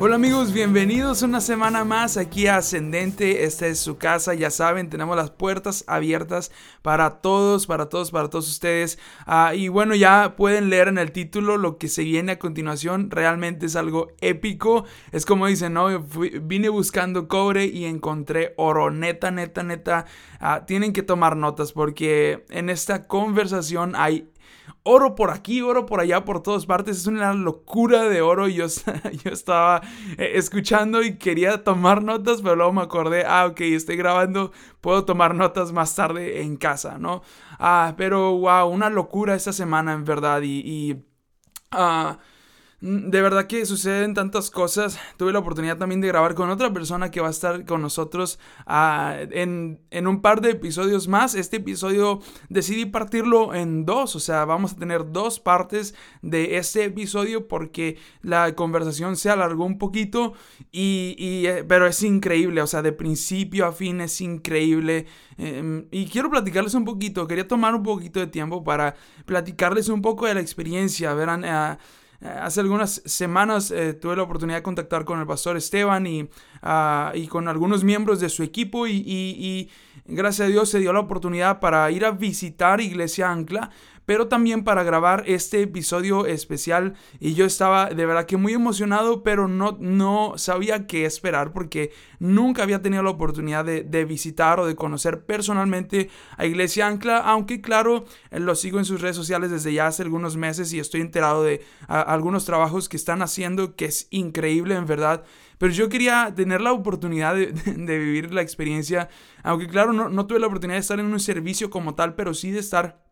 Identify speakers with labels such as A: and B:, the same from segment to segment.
A: Hola amigos, bienvenidos una semana más aquí a Ascendente. Esta es su casa, ya saben, tenemos las puertas abiertas para todos, para todos, para todos ustedes. Ah, y bueno, ya pueden leer en el título lo que se viene a continuación. Realmente es algo épico. Es como dicen, ¿no? vine buscando cobre y encontré oro. Neta, neta, neta. Ah, tienen que tomar notas porque en esta conversación hay oro por aquí, oro por allá, por todas partes. Es una locura de oro. Yo, yo estaba eh, escuchando y quería tomar notas, pero luego me acordé, ah, ok, estoy grabando, puedo tomar notas más tarde en casa, ¿no? Ah, pero wow, una locura esta semana en verdad y... y ah, de verdad que suceden tantas cosas. Tuve la oportunidad también de grabar con otra persona que va a estar con nosotros ah, en, un par de episodios más. Este episodio decidí partirlo en dos, o sea, vamos a tener dos partes de este episodio porque la conversación se alargó un poquito, y, eh, pero es increíble, o sea, de principio a fin es increíble. Em, y quiero platicarles un poquito, quería tomar un poquito de tiempo para platicarles un poco de la experiencia. Verán, uh, hace algunas semanas eh, tuve la oportunidad de contactar con el pastor Esteban y, ah, y con algunos miembros de su equipo y, y, gracias a Dios se dio la oportunidad para ir a visitar Iglesia Ancla pero también para grabar este episodio especial. Y yo estaba de verdad que muy emocionado, pero no, no sabía qué esperar porque nunca había tenido la oportunidad de, visitar o de conocer personalmente a Iglesia Ancla, aunque claro, eh, lo sigo en sus redes sociales desde ya hace algunos meses y estoy enterado de algunos trabajos que están haciendo que es increíble en verdad. Pero yo quería tener la oportunidad de, vivir la experiencia, aunque claro, no, no tuve la oportunidad de estar en un servicio como tal, pero sí de estar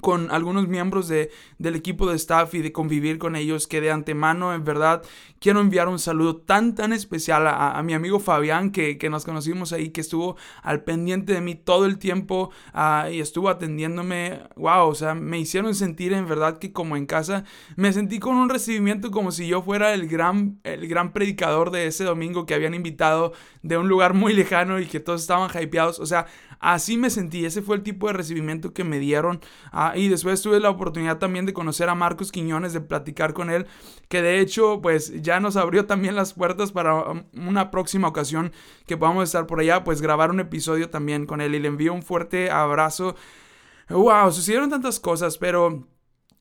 A: con algunos miembros de, del equipo de staff y de convivir con ellos que de antemano en verdad quiero enviar un saludo tan tan especial a, mi amigo Fabián que, nos conocimos ahí que estuvo al pendiente de mí todo el tiempo ah, y estuvo atendiéndome. Wow o sea me hicieron sentir en verdad que como en casa me sentí con un recibimiento como si yo fuera el gran el gran predicador de ese domingo que habían invitado de un lugar muy lejano y que todos estaban hypeados. O sea Así me sentí, ese fue el tipo de recibimiento que me dieron. Ah, y después tuve la oportunidad también de conocer a Marcos Quiñones, de platicar con él, que de hecho pues ya nos abrió también las puertas para um, una próxima ocasión que podamos estar por allá, pues grabar un episodio también con él y le envío un fuerte abrazo. Wow, sucedieron tantas cosas, pero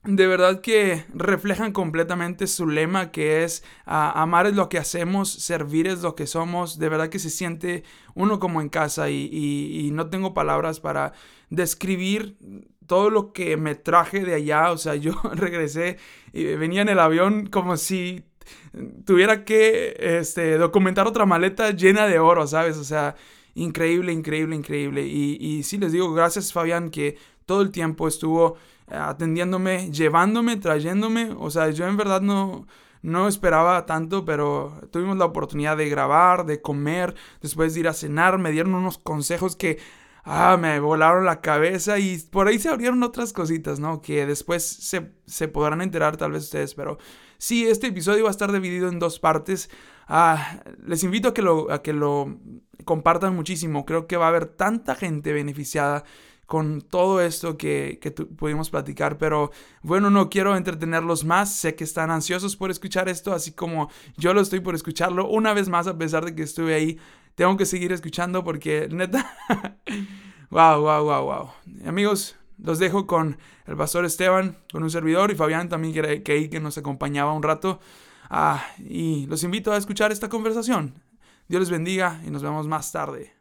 A: de verdad que reflejan completamente su lema que es ah, amar es lo que hacemos, servir es lo que somos, de verdad que se siente uno como en casa y, no tengo palabras para describir todo lo que me traje de allá, o sea, yo regresé y venía en el avión como si tuviera que este, documentar otra maleta llena de oro, ¿sabes? O sea, increíble, increíble, increíble. Y, y sí les digo, gracias Fabián que todo el tiempo estuvo atendiéndome, llevándome, trayéndome. O sea, yo en verdad no, no esperaba tanto, pero tuvimos la oportunidad de grabar, de comer, después de ir a cenar, me dieron unos consejos que ah, me volaron la cabeza y por ahí se abrieron otras cositas, ¿no? Que después se, podrán enterar tal vez ustedes, pero sí, este episodio va a estar dividido en dos partes. Ah, les invito a que, lo, a que lo compartan muchísimo, creo que va a haber tanta gente beneficiada con todo esto que, pudimos platicar. Pero bueno, no quiero entretenerlos más. Sé que están ansiosos por escuchar esto, así como yo lo estoy por escucharlo una vez más, a pesar de que estuve ahí. Tengo que seguir escuchando porque neta... wow, wow, wow, wow. Amigos, los dejo con el pastor Esteban, con un servidor y Fabián también que, que, que nos acompañaba un rato. Ah, y los invito a escuchar esta conversación. Dios les bendiga y nos vemos más tarde.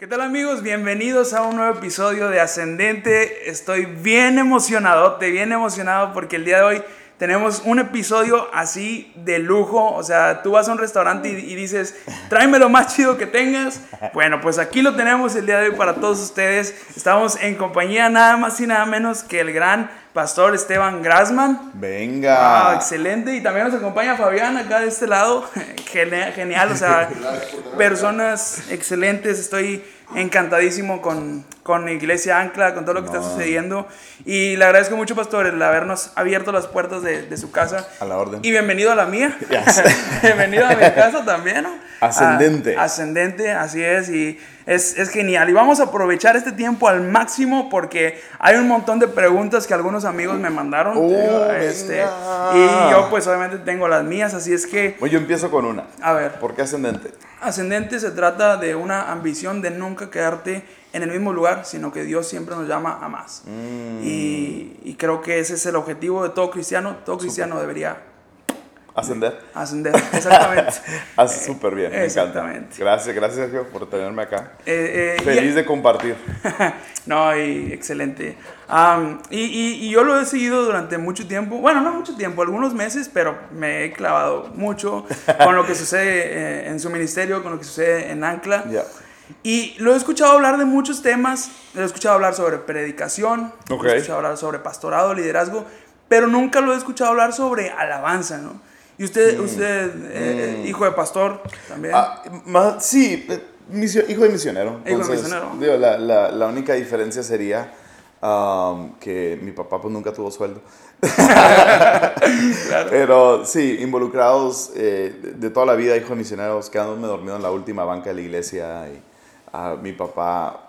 A: ¿Qué tal amigos? Bienvenidos a un nuevo episodio de Ascendente. Estoy bien emocionado, bien emocionado porque el día de hoy tenemos un episodio así de lujo. O sea, tú vas a un restaurante y, dices, tráeme lo más chido que tengas. Bueno, pues aquí lo tenemos el día de hoy para todos ustedes. Estamos en compañía nada más y nada menos que el gran pastor Esteban Grasman.
B: Venga.
A: excelente. Y también nos acompaña Fabián acá de este lado. Genial, o sea, personas excelentes. Estoy encantadísimo con, con Iglesia Ancla, con todo lo que está sucediendo. Y le agradezco mucho, pastor, el habernos abierto las puertas de, de su casa.
B: A la orden.
A: Y bienvenido a la mía. bienvenido a mi casa también, ¿no?
B: Ascendente.
A: Ah, ascendente, así es. Y es, es, genial. Y vamos a aprovechar este tiempo al máximo porque hay un montón de preguntas que algunos amigos me mandaron.
B: Oh,
A: este, y yo pues obviamente tengo las mías, así es que...
B: Bueno, yo empiezo con una.
A: A ver.
B: ¿Por qué ascendente?
A: Ascendente se trata de una ambición de nunca quedarte en el mismo lugar, sino que Dios siempre nos llama a más.
B: Mm.
A: Y, y, creo que ese es el objetivo de todo cristiano. Todo cristiano debería
B: Ascender.
A: Ascender, exactamente.
B: Hace súper bien, me
A: Exactamente.
B: encanta. Gracias, gracias Sergio por tenerme acá.
A: Eh, eh,
B: Feliz
A: y-
B: de compartir.
A: no, y excelente. Am, y, y- y yo lo he seguido durante mucho tiempo, bueno, no mucho tiempo, algunos meses, pero me he clavado mucho con lo que sucede eh, en su ministerio, con lo que sucede en Ancla.
B: Ya.
A: Y lo he escuchado hablar de muchos temas, lo he escuchado hablar sobre predicación,
B: Ok.
A: lo he escuchado hablar sobre pastorado, liderazgo, pero nunca lo he escuchado hablar sobre alabanza, ¿no? Y usted, usted eh, hijo de pastor también.
B: Mm. Ah, ma- sí, eh, misio- hijo de misionero.
A: Hijo de
B: Entonces,
A: misionero.
B: digo, la, la- la única diferencia sería um, que mi papá pues nunca tuvo sueldo. Pero sí, involucrados eh, de, de toda la vida, hijo de misioneros, quedándome dormido en la última banca de la iglesia. Y ah, mi papá,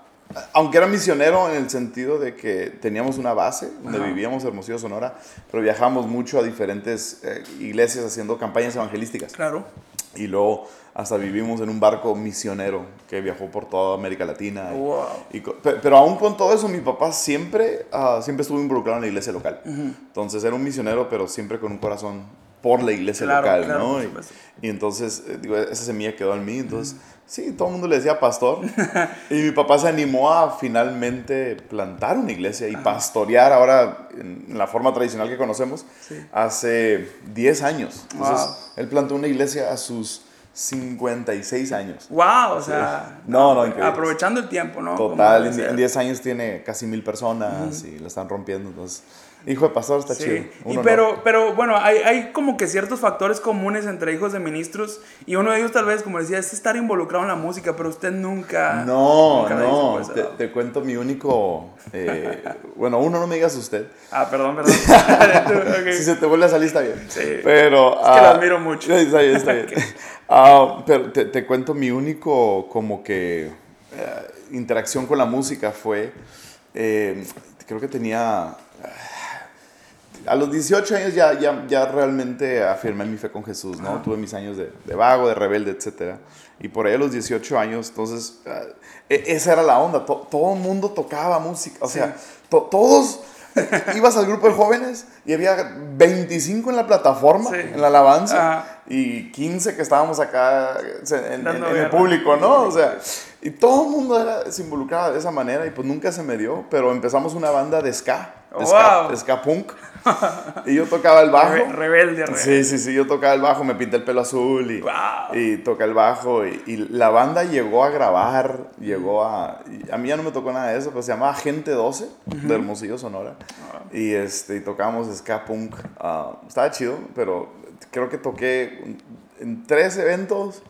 B: aunque era misionero en el sentido de que teníamos una base donde
A: Ajá.
B: vivíamos Hermosillo, Sonora, pero viajábamos mucho a diferentes eh, iglesias haciendo campañas evangelísticas.
A: claro.
B: Y luego hasta vivimos en un barco misionero que viajó por toda América Latina.
A: Wow.
B: y pero aún con todo eso, mi papá siempre, ah, siempre estuvo involucrado en la iglesia local. Entonces era un misionero, pero siempre con un corazón por la iglesia
A: Claro,
B: local,
A: claro,
B: ¿no? Y, y entonces, eh, digo, esa semilla quedó en mí. Entonces, sí, todo el mundo le decía pastor. y mi papá se animó a finalmente plantar una iglesia y pastorear ahora en, la forma tradicional que conocemos
A: Sí.
B: hace 10 años. Entonces,
A: Wow.
B: él plantó una iglesia a sus 56 años.
A: Wow, o sea,
B: No, no, increíble.
A: aprovechando el tiempo, ¿no?
B: Total, en,
A: ser.
B: en 10 años tiene casi mil personas y la están rompiendo. Entonces, hijo de pastor está
A: Sí.
B: chido.
A: Y
B: no.
A: pero, pero bueno, hay, hay como que ciertos factores comunes entre hijos de ministros y uno de ellos tal vez, como decía, es estar involucrado en la música, pero usted nunca...
B: No,
A: nunca
B: no, te, cuento mi único... eh, bueno, uno, no me digas usted.
A: Ah, perdón, perdón.
B: Si se te vuelve a salir está bien.
A: Sí.
B: Pero...
A: Es que lo admiro mucho.
B: Está bien, está bien. Ah, pero te, te cuento mi único como que eh, interacción con la música fue... eh, creo que tenía... A los 18 años ya, ya, ya realmente afirmé mi fe con Jesús, ¿no? Tuve mis años de, de vago, de rebelde, etc. Y por ahí a los 18 años, entonces, e- esa era la onda. To- todo el mundo tocaba música. O sea, to- todos ibas al grupo de jóvenes y había 25 en la plataforma,
A: Sí.
B: en la alabanza,
A: Ajá.
B: y 15 que estábamos acá en, en-
A: Dando
B: en el público, ¿no? O sea, y todo el mundo era, se involucraba de esa manera y pues nunca se me dio, pero empezamos una banda de ska, de ska,
A: Wow.
B: ska punk, y yo tocaba el bajo.
A: Re- rebelde, rebelde.
B: Sí, sí, sí, yo tocaba el bajo, me pinté el pelo azul y,
A: Wow.
B: y toca el bajo y, y la banda llegó a grabar, llegó a... a mí ya no me tocó nada de eso, pero se llamaba Gente 12 de Hermosillo, Sonora. Y, este, y tocábamos ska punk. ah, estaba chido, pero creo que toqué en tres eventos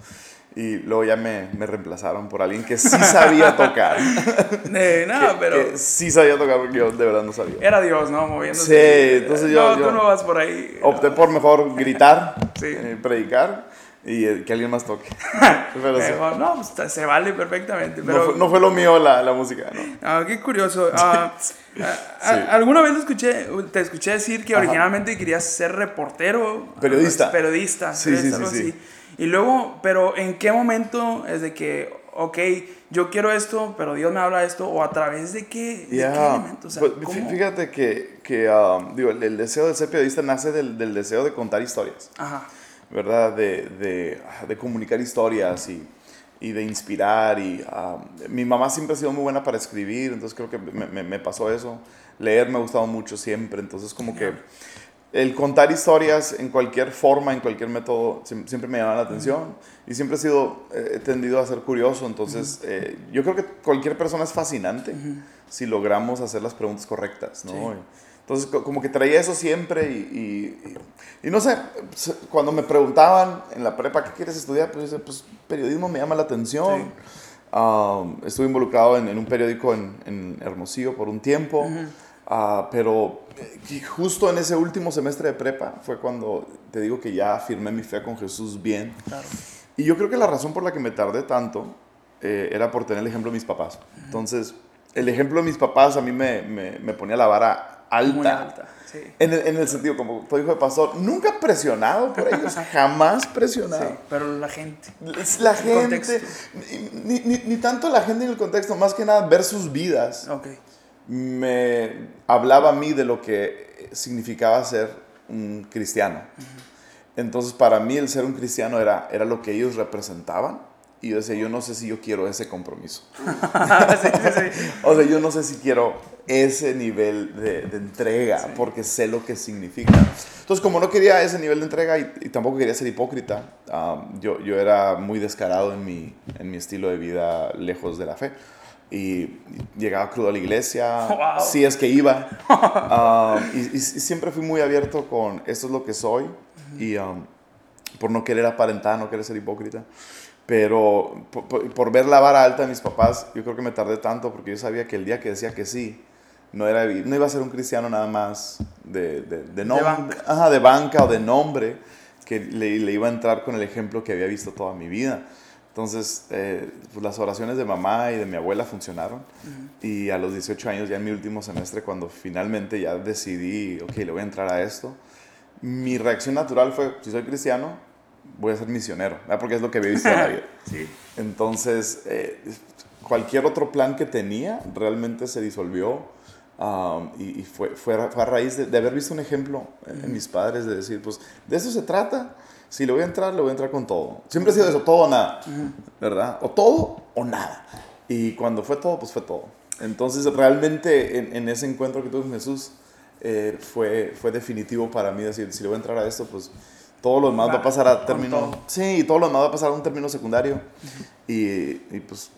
B: y luego ya me, me reemplazaron por alguien que sí sabía tocar.
A: Eh, no,
B: Que-
A: pero
B: que sí sabía tocar porque yo de verdad no sabía.
A: era Dios, ¿no? Moviéndose.
B: Sí, entonces yo-
A: No,
B: yo-
A: tú no vas por ahí.
B: Opté por mejor gritar,
A: Sí.
B: eh, predicar y eh, que alguien más toque. Pero sí,
A: no, pues, se vale perfectamente.
B: no,
A: Pero,
B: fue, no fue lo mío la, la música, ¿no?
A: Ah, qué curioso. Ah, ah, ah, ¿Alguna vez lo escuché, te escuché decir que
B: Ajá.
A: originalmente querías ser reportero?
B: Periodista.
A: Periodista.
B: Sí, sí, sí, sí.
A: Y luego, pero ¿en qué momento es de que, ok, yo quiero esto, pero Dios me habla esto? ¿O a través de qué, de
B: Ya,
A: qué elemento? O sea,
B: pues, fíjate que, que um, digo, el, el deseo de ser periodista nace del, del deseo de contar historias,
A: Ajá.
B: ¿verdad? De, de, de comunicar historias y, y de inspirar. Y, um, mi mamá siempre ha sido muy buena para escribir, entonces creo que me, me- me pasó eso. Leer me ha gustado mucho siempre, entonces como que el contar historias en cualquier forma, en cualquier método, siem- siempre me llama la atención y siempre he sido, eh, he tendido a ser curioso, entonces eh, yo creo que cualquier persona es fascinante si logramos hacer las preguntas correctas, ¿no?
A: Sí.
B: Entonces co- como que traía eso siempre y, y- y- y no sé, pues, cuando me preguntaban en la prepa, ¿qué quieres estudiar? Pues, pues periodismo me llama la atención.
A: Sí.
B: Um, estuve involucrado en, en un periódico en, en, Hermosillo por un tiempo, uh, pero eh, justo en ese último semestre de prepa fue cuando te digo que ya firmé mi fe con Jesús bien.
A: Claro.
B: Y yo creo que la razón por la que me tardé tanto eh, era por tener el ejemplo de mis papás. Entonces, el ejemplo de mis papás a mí me, me, me ponía la vara alta.
A: Muy alta, sí.
B: En el, en el sentido, como tu hijo de pastor, nunca presionado por ellos, jamás presionado.
A: Sí, pero la gente.
B: La gente, ni, ni, ni tanto la gente en el contexto, más que nada ver sus vidas,
A: Ok.
B: Me hablaba a mí de lo que significaba ser un cristiano. Entonces, para mí el ser un cristiano era, era lo que ellos representaban. Y yo decía, yo no sé si yo quiero ese compromiso.
A: sí, sí, sí.
B: O sea, yo no sé si quiero ese nivel de, de entrega, porque sé lo que significa. Entonces, como no quería ese nivel de entrega y, y tampoco quería ser hipócrita, um, yo, yo era muy descarado en mi, en mi estilo de vida lejos de la fe. Y llegaba crudo a la iglesia,
A: Wow.
B: si es que iba. Um, y, y- siempre fui muy abierto con esto es lo que soy. Y um, por no querer aparentar, no querer ser hipócrita. Pero por, por- por ver la vara alta de mis papás, yo creo que me tardé tanto porque yo sabía que el día que decía que sí, no, era, no iba a ser un cristiano nada más de, de, de nombre,
A: banca.
B: Ajá, de banca o de nombre, que le, le iba a entrar con el ejemplo que había visto toda mi vida. Entonces, eh, pues las oraciones de mamá y de mi abuela funcionaron. Y a los 18 años, ya en mi último semestre, cuando finalmente ya decidí, ok, le voy a entrar a esto, mi reacción natural fue, si soy cristiano, voy a ser misionero, ¿verdad? porque es lo que había visto en la vida.
A: Sí.
B: Entonces, eh, cualquier otro plan que tenía realmente se disolvió um, y, y fue, fue, a- fue a raíz de, de haber visto un ejemplo en, en mis padres, de decir, pues de eso se trata. Si le voy a entrar, le voy a entrar con todo. Siempre ha sido eso, todo o nada, ¿verdad? O todo o nada. Y cuando fue todo, pues fue todo. Entonces, realmente en, en ese encuentro que tuve con Jesús, eh, fue, fue definitivo para mí decir, si le voy a entrar a esto, pues todo lo demás va,
A: Va,
B: a pasar a término...
A: todo.
B: Sí, todo lo demás va a pasar a un término secundario. y, y, pues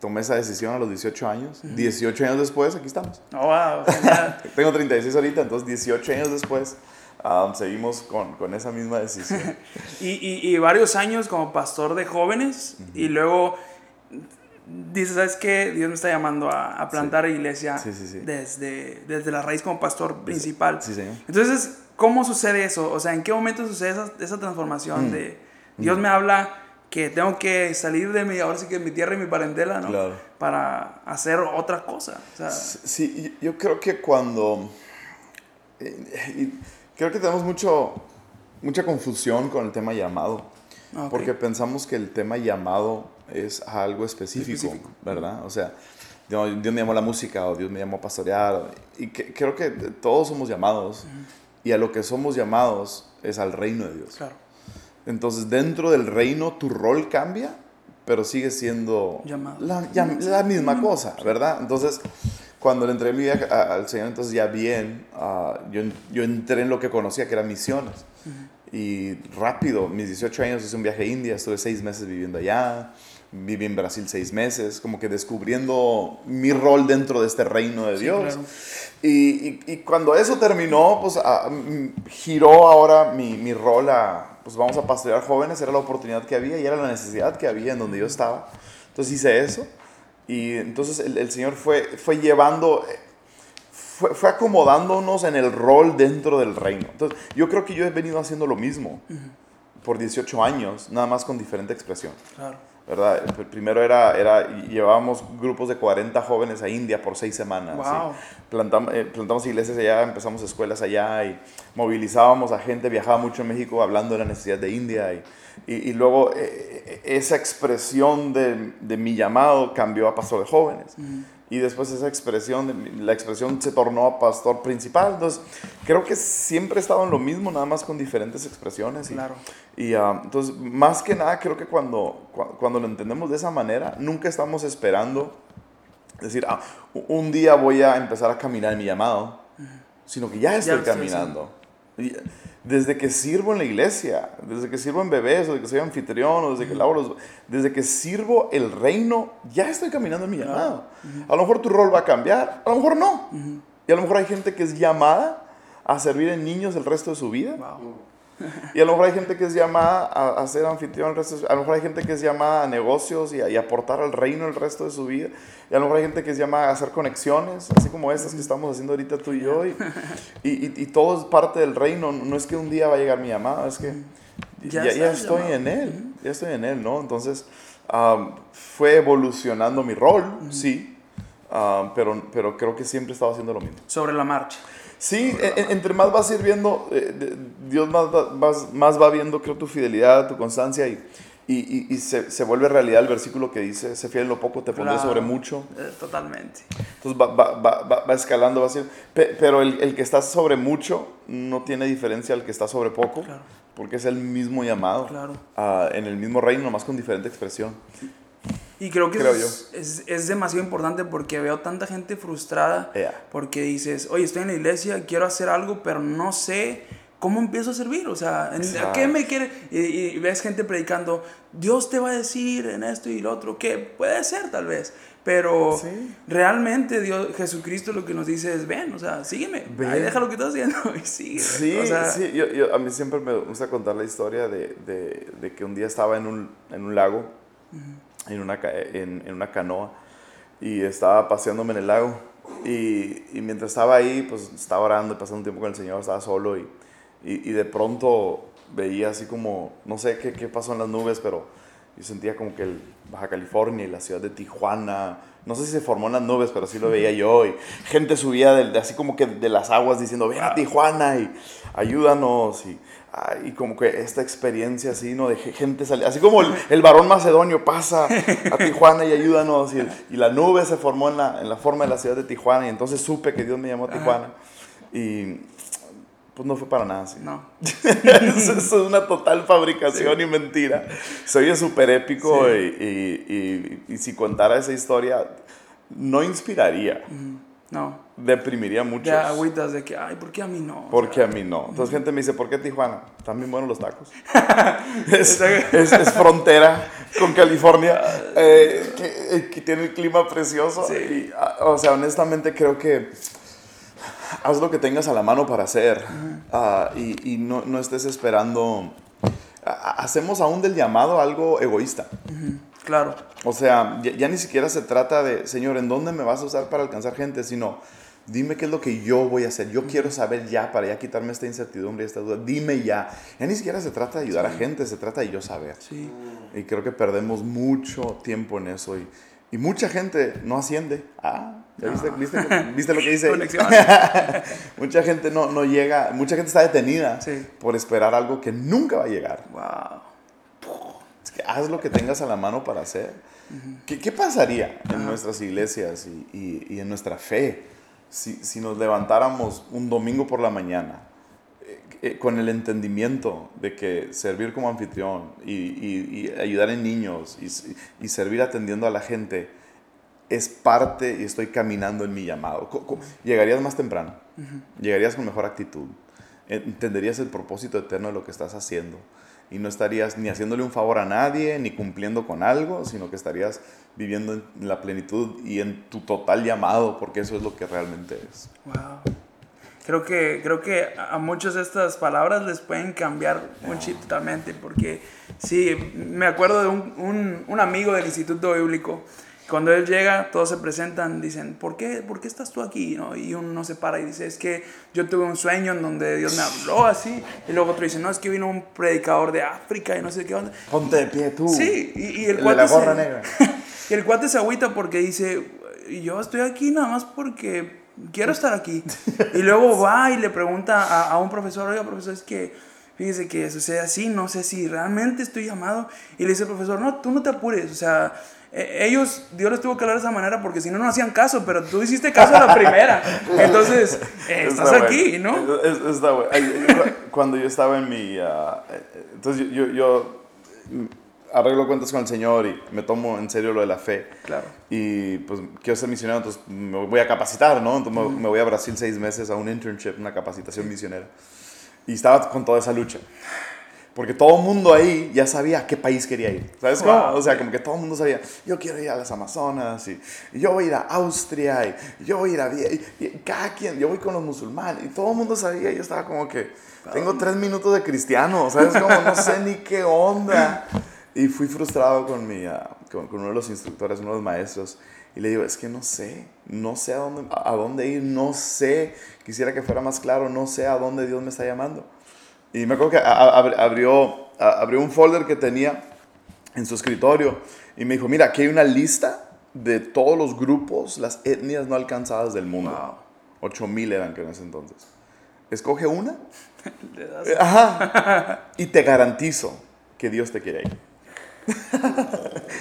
B: tomé esa decisión a los 18 años. 18 años después, aquí estamos.
A: Oh, wow.
B: Tengo 36 ahorita, entonces 18 años después um, seguimos con, con esa misma decisión.
A: Y, y, y varios años como pastor de jóvenes y luego dices, ¿sabes qué? Dios me está llamando a, a plantar iglesia
B: Sí, sí, sí.
A: Desde, desde la raíz como pastor principal.
B: Sí, señor.
A: Entonces, ¿cómo sucede eso? O sea, ¿en qué momento sucede esa, esa transformación
B: Mm.
A: de Dios me habla que tengo que salir de mi, ahora sí que mi tierra y mi parentela, ¿no?
B: Claro.
A: Para hacer otra cosa. O sea,
B: Sí, yo yo creo que cuando... eh, y creo que tenemos mucho, mucha confusión con el tema llamado.
A: Ah, ok.
B: Porque pensamos que el tema llamado es algo específico,
A: Específico.
B: ¿verdad? O sea, Dios, Dios me llamó a la música o Dios me llamó a pastorear. y que- creo que todos somos llamados. Y a lo que somos llamados es al reino de Dios.
A: claro.
B: Entonces, dentro del reino, tu rol cambia, pero sigue siendo la, la misma cosa, ¿verdad? Entonces, cuando le entregué mi vida a- al Señor, entonces ya bien, ah, yo, yo entré en lo que conocía, que eran misiones. Y rápido, mis 18 años hice un viaje a India, estuve seis meses viviendo allá, viví en Brasil seis meses, como que descubriendo mi rol dentro de este reino de
A: Sí,
B: Dios.
A: claro.
B: Y, y- y cuando eso terminó, pues ah, mm, giró ahora mi, mi rol a, pues vamos a pastorear jóvenes, era la oportunidad que había y era la necesidad que había en donde yo estaba. Entonces hice eso y entonces el, el Señor fue, fue llevando, fue, fue acomodándonos en el rol dentro del reino. Entonces yo creo que yo he venido haciendo lo mismo por 18 años, nada más con diferente expresión.
A: Claro.
B: ¿Verdad? Pr- Primero era, era, llevábamos grupos de 40 jóvenes a India por seis semanas.
A: Wow.
B: Plantamos, eh, plantamos iglesias allá, empezamos escuelas allá y movilizábamos a gente, viajaba mucho en México hablando de la necesidad de India. Y, y, y luego eh, eh, esa expresión de, de mi llamado cambió a pastor de jóvenes. Y después esa expresión, la expresión se tornó a pastor principal. Entonces, creo que siempre he estado en lo mismo, nada más con diferentes expresiones. Y,
A: Claro.
B: Y ah, entonces, más que nada, creo que cuando, cua- cuando lo entendemos de esa manera, nunca estamos esperando decir, ah, un día voy a empezar a caminar en mi llamado, sino que ya estoy caminando. Desde que sirvo en la iglesia, desde que sirvo en bebés, o desde que soy anfitrión, o desde que lavo los... Desde que sirvo el reino, ya estoy caminando en mi llamado. A lo mejor tu rol va a cambiar, a lo mejor no. Y a lo mejor hay gente que es llamada a servir en niños el resto de su vida.
A: Wow.
B: Y a lo mejor hay gente que es llamada a, a ser anfitrión, a lo mejor hay gente que es llamada a negocios y a, y aportar al reino el resto de su vida. Y a lo mejor hay gente que es llamada a hacer conexiones, así como estas que estamos haciendo ahorita tú y yo. Y, y, y- todo es parte del reino. No es que un día va a llegar mi llamado, es que
A: Ya
B: ya, ya estoy
A: llamado.
B: en él, ya estoy en él, ¿no? Entonces am, fue evolucionando mi rol, sí, am, pero, pero creo que siempre estaba haciendo lo mismo.
A: Sobre la marcha.
B: Sí, e- e- entre más vas sirviendo, eh, Dios más, va- más, más va viendo, creo, tu fidelidad, tu constancia y, y, y- se, se vuelve realidad el versículo que dice, sé fiel en lo poco, te pondré
A: Claro.
B: sobre mucho.
A: Eh, totalmente.
B: Entonces va, va, va, va- escalando, va pe- pero el, el que está sobre mucho no tiene diferencia al que está sobre poco,
A: Claro.
B: porque es el mismo llamado,
A: Claro.
B: ah, en el mismo reino, nomás con diferente expresión.
A: Y creo que
B: Creo
A: es, es, es demasiado importante porque veo tanta gente frustrada
B: Ea.
A: porque dices, oye, estoy en la iglesia, quiero hacer algo, pero no sé cómo empiezo a servir. O sea, ¿en- ¿a qué me quiere? Y, y ves gente predicando, Dios te va a decir en esto y lo otro, que puede ser tal vez. Pero
B: Sí.
A: realmente Dios, Jesucristo lo que nos dice es, ven, o sea, sígueme,
B: Ven.
A: ahí deja lo que estás haciendo y sigue.
B: Sí,
A: o sea,
B: sí, yo, yo- a mí siempre me gusta contar la historia de, de- de que un día estaba en un, en un lago, en, una, en, en una canoa, y estaba paseándome en el lago. Y, y mientras estaba ahí, pues estaba orando y pasando un tiempo con el Señor, estaba solo y, y, y de pronto veía así como, no sé qué, qué pasó en las nubes, pero yo sentía como que el Baja California y la ciudad de Tijuana, no sé si se formó en las nubes, pero sí lo veía yo. Y gente subía de, de- así como que de las aguas diciendo, ven a Tijuana y ayúdanos. Y, ah, y como que esta experiencia así, ¿no? De ge- gente salir, así como el, el varón macedonio pasa a Tijuana y ayúdanos. Y, y la nube se formó en la, en la forma de la ciudad de Tijuana. Y entonces supe que Dios me llamó a Tijuana. Y pues no fue para nada así.
A: no.
B: Eso es una total fabricación y mentira. Se oye súper épico
A: Sí.
B: y, y- y- y si contara esa historia, no inspiraría,
A: No.
B: deprimiría mucho.
A: Ya agüitas de que, ay, ¿por qué a mí no? O
B: Porque
A: sea,
B: a mí no. Entonces gente me dice, ¿por qué Tijuana? Bien buenos los tacos. es, es- es frontera con California, eh, que, eh, que tiene el clima precioso.
A: Sí.
B: Ah, o sea, honestamente creo que haz lo que tengas a la mano para hacer ah, y, y no, no estés esperando. Hacemos aún del llamado algo egoísta.
A: Claro.
B: O sea, ya, ya ni siquiera se trata de, Señor, ¿en dónde me vas a usar para alcanzar gente? Sino, dime qué es lo que yo voy a hacer. Yo quiero saber ya para ya quitarme esta incertidumbre y esta duda. Dime ya. Ya ni siquiera se trata de ayudar a gente, se trata de yo saber.
A: Sí.
B: Y creo que perdemos mucho tiempo en eso. Y, y mucha gente no asciende. Ah, ¿ya viste, viste, viste lo que dice? Mucha gente no, no llega, mucha gente está detenida
A: Sí.
B: por esperar algo que nunca va a llegar.
A: Wow.
B: Es que haz lo que tengas a la mano para hacer. ¿Qué, qué pasaría en nuestras iglesias y, y- y en nuestra fe si, si nos levantáramos un domingo por la mañana eh, eh, con el entendimiento de que servir como anfitrión y, y- ayudar en niños y servir atendiendo a la gente es parte y estoy caminando en mi llamado? Llegarías más temprano, llegarías con mejor actitud, entenderías el propósito eterno de lo que estás haciendo y no estarías ni haciéndole un favor a nadie, ni cumpliendo con algo, sino que estarías viviendo en la plenitud y en tu total llamado, porque eso es lo que realmente es.
A: Wow. Creo que, creo que a muchas de estas palabras les pueden cambiar un chip totalmente, porque sí, me acuerdo de un, un, un amigo del Instituto Bíblico, cuando él llega, todos se presentan, dicen, ¿por qué, ¿por qué estás tú aquí? ¿No? Y uno se para y dice, es que yo tuve un sueño en donde Dios me habló así, y luego otro dice, no, es que vino un predicador de África y no sé qué onda.
B: Ponte de pie tú.
A: Sí, y, y el,
B: El de
A: cuate
B: la gorra
A: se,
B: negra.
A: y el cuate se agüita porque dice, "Y yo estoy aquí nada más porque quiero estar aquí. Y luego va y le pregunta a, a un profesor, oiga, profesor, es que fíjese que sucede así, no sé si realmente estoy llamado. Y le dice el profesor, no, tú no te apures, o sea... eh, Ellos, Dios les tuvo que hablar de esa manera porque si no, no hacían caso, pero tú hiciste caso a la primera. Entonces, eh, estás
B: Está
A: aquí,
B: bueno.
A: ¿no?
B: Es- es- está bueno. Cuando yo estaba en mi... eh, entonces yo, yo, yo, arreglo cuentas con el Señor y me tomo en serio lo de la fe.
A: Claro.
B: Y pues quiero ser misionero, entonces me voy a capacitar, ¿no? Entonces me- me voy a Brasil seis meses a un internship, una capacitación misionera. Y estaba con toda esa lucha. Porque todo el mundo ahí ya sabía a qué país quería ir. ¿Sabes cómo? O sea, como que todo el mundo sabía, yo quiero ir a las Amazonas, y, yo voy a ir a Austria, y, yo voy a ir a... Y, y, cada quien, yo voy con los musulmanes, y todo el mundo sabía, y yo estaba como que, tengo tres minutos de cristiano, ¿sabes cómo? No sé ni qué onda. Y fui frustrado con, mi, ah, con, con, uno de los instructores, uno de los maestros, y le digo, es que no sé, no sé a dónde, a dónde ir, no sé, quisiera que fuera más claro, no sé a dónde Dios me está llamando. Y me acuerdo que abrió, abrió un folder que tenía en su escritorio y me dijo, mira, aquí hay una lista de todos los grupos, las etnias no alcanzadas del mundo. Ocho mil eran que en ese entonces. Escoge una. Ajá. Y te garantizo que Dios te quiere ahí.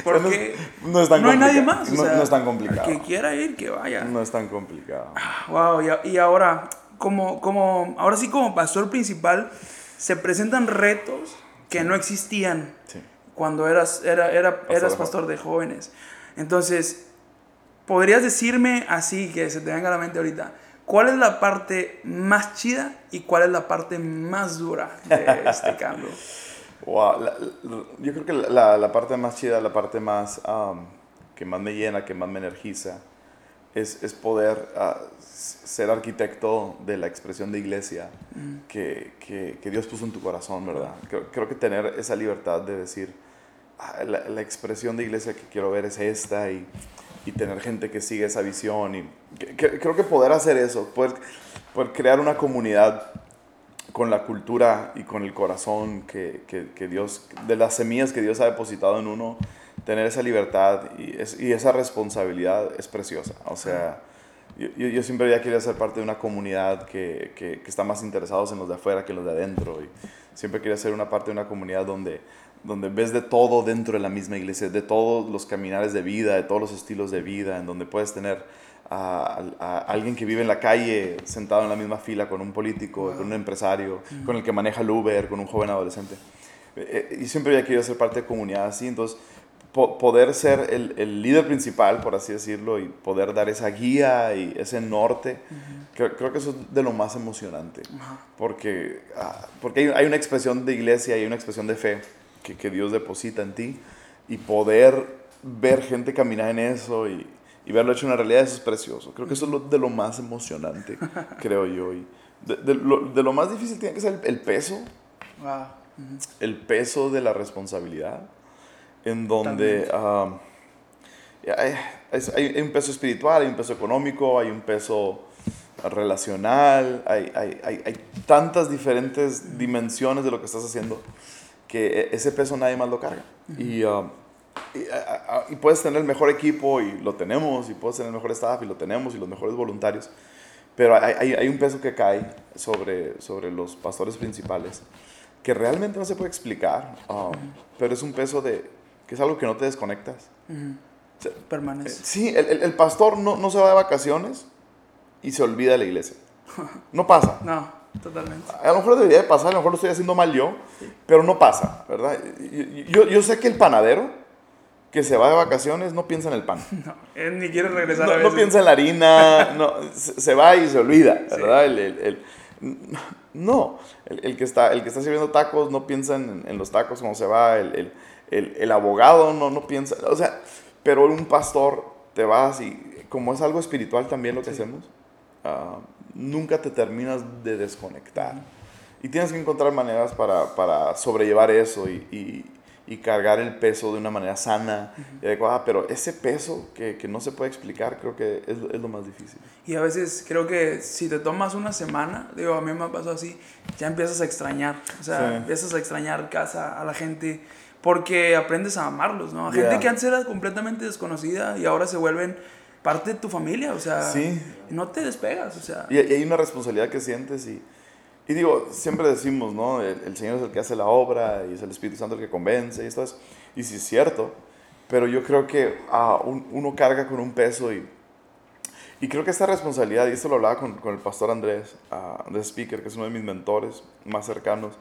A: Porque
B: no, es tan
A: no hay nadie más.
B: no, es tan complicado.
A: Que quiera ir, que vaya.
B: No es tan complicado.
A: Wow, y, ahora, como, como, ahora sí como pastor principal, se presentan retos que no existían cuando eras, era, era, pastor eras pastor de jóvenes. Entonces, ¿podrías decirme así, que se te venga a la mente ahorita, cuál es la parte más chida y cuál es la parte más dura de este cambio?
B: Wow, yo creo que la, la, parte más chida, la parte más que más me llena, que más me energiza, es, es poder uh, ser arquitecto de la expresión de iglesia mm. que, que, Dios puso en tu corazón, ¿verdad? Creo, creo que tener esa libertad de decir, ah, la, la, expresión de iglesia que quiero ver es esta y, y tener gente que sigue esa visión. Y creo que poder hacer eso, poder, poder crear una comunidad con la cultura y con el corazón que, que, Dios, de las semillas que Dios ha depositado en uno, tener esa libertad y, y esa responsabilidad es preciosa. O sea, yo, yo, siempre ya quería ser parte de una comunidad que, que, está más interesados en los de afuera que los de adentro. Y siempre quería ser una parte de una comunidad donde, donde ves de todo dentro de la misma iglesia, de todos los caminares de vida, de todos los estilos de vida, en donde puedes tener a, alguien que vive en la calle sentado en la misma fila con un político, con un empresario, con el que maneja el Uber, con un joven adolescente. Eh, eh, y siempre había querido ser parte de comunidad así, entonces poder ser el, el, líder principal, por así decirlo, y poder dar esa guía y ese norte, creo, creo, que eso es de lo más emocionante, porque, ah, porque hay, hay, una expresión de iglesia y hay una expresión de fe que, que Dios deposita en ti, y poder ver gente caminar en eso y, y verlo hecho una realidad, eso es precioso. Creo que eso es lo, de lo más emocionante, creo yo. Y de, de, lo, de, lo, más difícil tiene que ser el, peso, el peso de la responsabilidad, en donde hay, hay, un peso espiritual, hay un peso económico, hay un peso relacional, hay, hay, hay, tantas diferentes dimensiones de lo que estás haciendo que e, ese peso nadie más lo carga. Y y, puedes tener el mejor equipo y lo tenemos, y puedes tener el mejor staff y lo tenemos, y los mejores voluntarios, pero hay, hay, un peso que cae sobre, sobre los pastores principales que realmente no se puede explicar, um, pero es un peso de que es algo que no te desconectas.
A: Permanece.
B: Eh, sí, el, el, pastor no, no, se va de vacaciones y se olvida de la iglesia. No pasa.
A: No, totalmente.
B: A lo mejor debería de pasar, a lo mejor lo estoy haciendo mal yo, pero no pasa, ¿verdad? Yo, yo sé que el panadero que se va de vacaciones no piensa en el pan.
A: No, él ni quiere regresar
B: no,
A: a
B: No piensa en la harina, no, se, va y se olvida, ¿verdad? El, el, no, el, que está, el que está sirviendo tacos no piensa en, en los tacos como se va, el, abogado no, no piensa, o sea, pero un pastor te vas y como es algo espiritual también lo que hacemos, uh, nunca te terminas de desconectar. Y tienes que encontrar maneras para, para sobrellevar eso y y cargar el peso de una manera sana y adecuada, pero ese peso que, que, no se puede explicar creo que es, es, lo más difícil.
A: Y a veces creo que si te tomas una semana, digo, a mí me pasó así, ya empiezas a extrañar, o sea, empiezas a extrañar casa, a la gente, porque aprendes a amarlos, ¿no? A gente que antes era completamente desconocida y ahora se vuelven parte de tu familia, o sea,
B: sí.
A: no te despegas, o sea.
B: Y, y hay una responsabilidad que sientes y y digo, siempre decimos, ¿no? El, Señor es el que hace la obra y es el Espíritu Santo el que convence y esto es. Y sí es cierto, pero yo creo que ah, uno carga con un peso y, y creo que esta responsabilidad, y esto lo hablaba con, con el pastor Andrés, uh, de Speaker, que es uno de mis mentores más cercanos,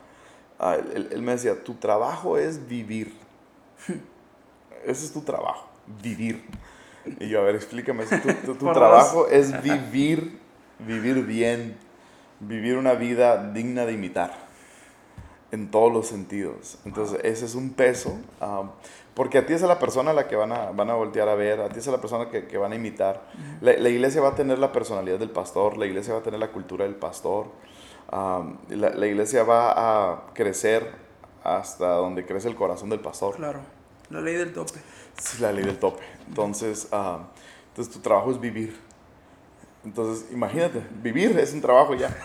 B: uh, él, él, me decía, tu trabajo es vivir. Ese es tu trabajo, vivir. Y yo, a ver, explícame, tu, tu trabajo es vivir, vivir bien, vivir una vida digna de imitar. en todos los sentidos. Entonces, ese es un peso, um, porque a ti es a la persona a la que van a, van a voltear a ver, a ti es a la persona que, que van a imitar. la, la, iglesia va a tener la personalidad del pastor, la iglesia va a tener la cultura del pastor, um, la, la, iglesia va a crecer hasta donde crece el corazón del pastor.
A: Claro, la ley del tope.
B: Sí, la ley del tope. Entonces, um, entonces tu trabajo es vivir. Entonces, imagínate, vivir es un trabajo ya.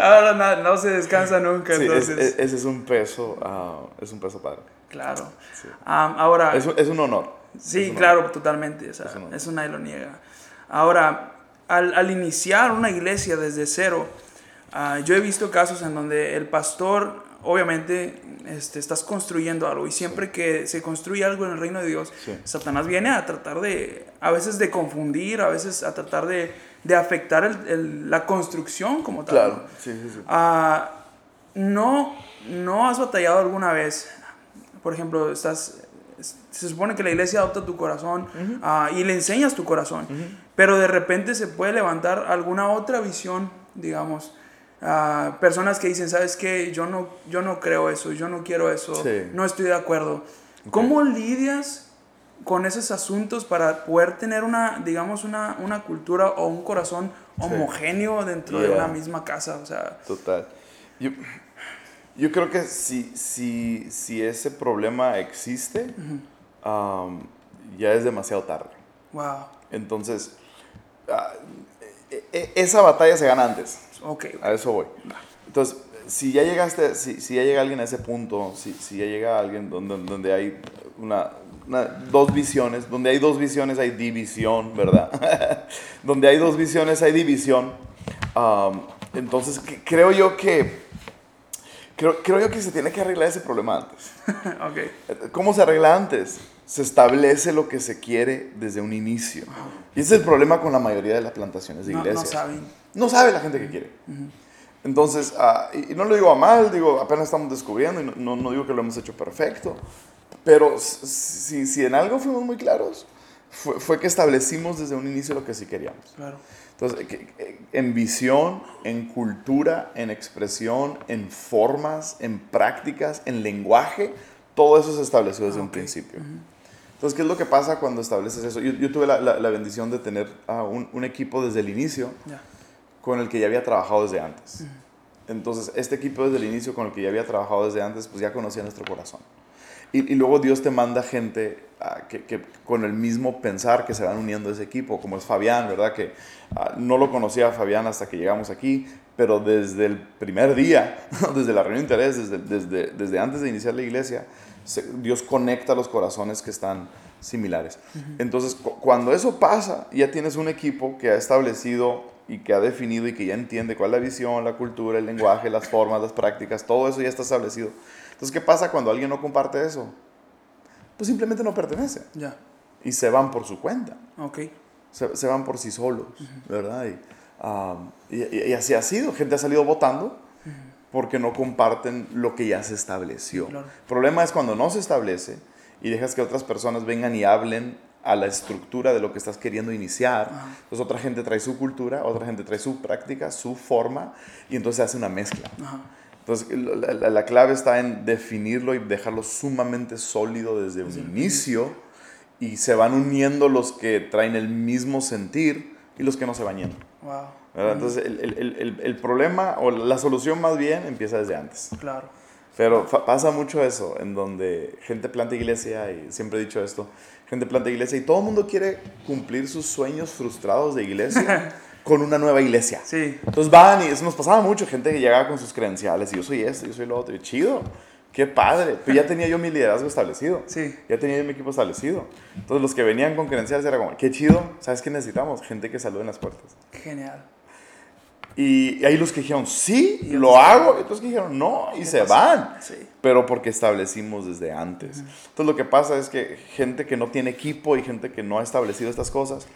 A: Ahora no, no, se descansa nunca.
B: Sí,
A: entonces.
B: Es, ese es un peso, uh, es un peso padre.
A: Claro. Sí. Um, ahora.
B: Es, es, un honor.
A: Sí,
B: un
A: claro,
B: honor.
A: totalmente. O sea, es, eso nadie lo niega. Ahora, al, al, iniciar una iglesia desde cero, uh, yo he visto casos en donde el pastor, obviamente, este, estás construyendo algo y siempre sí. que se construye algo en el reino de Dios, sí. Satanás viene a tratar de, a veces de confundir, a veces a tratar de, de afectar el, el, la construcción como tal.
B: Claro, sí, sí, sí.
A: Uh, no, ¿No has batallado alguna vez? Por ejemplo, estás, se supone que la iglesia adopta tu corazón uh -huh. uh, y le enseñas tu corazón, uh -huh. pero de repente se puede levantar alguna otra visión, digamos, Uh, personas que dicen, ¿sabes qué? Yo no, yo no creo eso, yo no quiero eso,
B: Sí.
A: no estoy de acuerdo. ¿Cómo lidias con esos asuntos para poder tener una, digamos, una, una cultura o un corazón
B: Sí.
A: homogéneo dentro de una misma casa? O sea,
B: Total. Yo, yo creo que si, si, si ese problema existe, um, ya es demasiado tarde.
A: wow,
B: Entonces, ah, e- e- esa batalla se gana antes.
A: Ok,
B: A eso voy. Entonces, si ya llegaste, si, si ya llega alguien a ese punto, si, si ya llega alguien donde, donde hay una, una- dos visiones, donde hay dos visiones hay división, ¿verdad? donde hay dos visiones hay división. Um, entonces, que- creo yo que creo, creo yo que se tiene que arreglar ese problema antes.
A: ok,
B: ¿Cómo se arregla antes? Se establece lo que se quiere desde un inicio. Y ese es el problema con la mayoría de las plantaciones de
A: no,
B: iglesias.
A: no saben.
B: No sabe la gente que quiere. Entonces, ah, y y no lo digo a mal, digo, apenas estamos descubriendo y no, no- no digo que lo hemos hecho perfecto, pero si, si en algo fuimos muy claros, fue, fue que establecimos desde un inicio lo que sí queríamos.
A: Claro,
B: Entonces, en visión, en cultura, en expresión, en formas, en prácticas, en lenguaje, todo eso se estableció desde un
A: Ok.
B: principio. Entonces, ¿qué es lo que pasa cuando estableces eso? Yo, yo tuve la, la- la bendición de tener ah, un, un equipo desde el inicio con el que ya había trabajado desde antes. Entonces, este equipo desde el inicio con el que ya había trabajado desde antes, pues ya conocía nuestro corazón. Y, y luego Dios te manda gente ah, que, que con el mismo pensar que se van uniendo a ese equipo, como es Fabián, ¿verdad? Que ah, no lo conocía a Fabián hasta que llegamos aquí, pero desde el primer día, desde la reunión de interés, desde, desde, desde antes de iniciar la iglesia, se- Dios conecta los corazones que están similares. Entonces, cu- cuando eso pasa, ya tienes un equipo que ha establecido y que ha definido y que ya entiende cuál es la visión, la cultura, el lenguaje, las formas, las prácticas, todo eso ya está establecido. Entonces, ¿qué pasa cuando alguien no comparte eso? Pues simplemente no pertenece
A: ya,
B: y se van por su cuenta,
A: ok,
B: se, se van por sí solos, ¿verdad? Y, um, y, y- así ha sido, gente ha salido votando porque no comparten lo que ya se estableció.
A: Claro.
B: El problema es cuando no se establece y dejas que otras personas vengan y hablen a la estructura de lo que estás queriendo iniciar.
A: Ajá.
B: Entonces otra gente trae su cultura, otra gente trae su práctica, su forma y entonces se hace una mezcla.
A: ajá,
B: Entonces, la, la- la clave está en definirlo y dejarlo sumamente sólido desde un inicio y se van uniendo los que traen el mismo sentir y los que no se van yendo. Entonces, el, el- el- el- problema o la solución más bien empieza desde antes.
A: claro,
B: Pero pasa mucho eso, en donde gente planta iglesia, y siempre he dicho esto, gente planta iglesia y todo el mundo quiere cumplir sus sueños frustrados de iglesia con una nueva iglesia.
A: sí,
B: Entonces van y eso nos pasaba mucho, gente que llegaba con sus credenciales y yo soy esto, yo soy lo otro, y chido, qué padre. Pero ya tenía yo mi liderazgo establecido,
A: sí,
B: ya tenía yo mi equipo establecido. Entonces los que venían con credenciales era como, qué chido, ¿sabes qué necesitamos? Gente que salude en las puertas.
A: genial,
B: Y, y hay los que dijeron, sí,
A: Y
B: lo hago, y otros que dijeron, no, y
A: ¿Qué
B: se
A: pasó?
B: van.
A: sí,
B: Pero porque establecimos desde antes. Entonces lo que pasa es que gente que no tiene equipo y gente que no ha establecido estas cosas,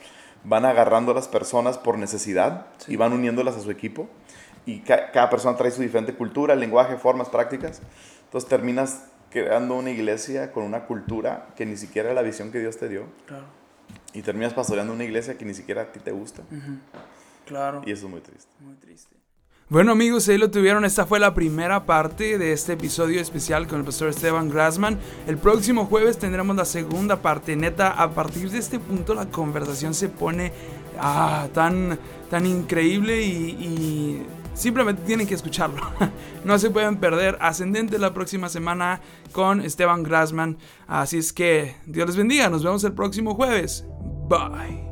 B: van agarrando a las personas por necesidad
A: Sí.
B: y van uniéndolas a su equipo. Y ca- cada persona trae su diferente cultura, lenguaje, formas, prácticas. Entonces terminas creando una iglesia con una cultura que ni siquiera es la visión que Dios te dio.
A: claro,
B: Y terminas pastoreando una iglesia que ni siquiera a ti te gusta.
A: claro.
B: Y eso es muy triste.
A: Muy triste. Bueno amigos, ahí lo tuvieron. Esta fue la primera parte de este episodio especial con el pastor Esteban Grassman. El próximo jueves tendremos la segunda parte. Neta, a partir de este punto la conversación se pone ah, tan, tan increíble y, simplemente tienen que escucharlo. no se pueden perder Ascendente la próxima semana con Esteban Grassman. Así es que Dios les bendiga. Nos vemos el próximo jueves. Bye.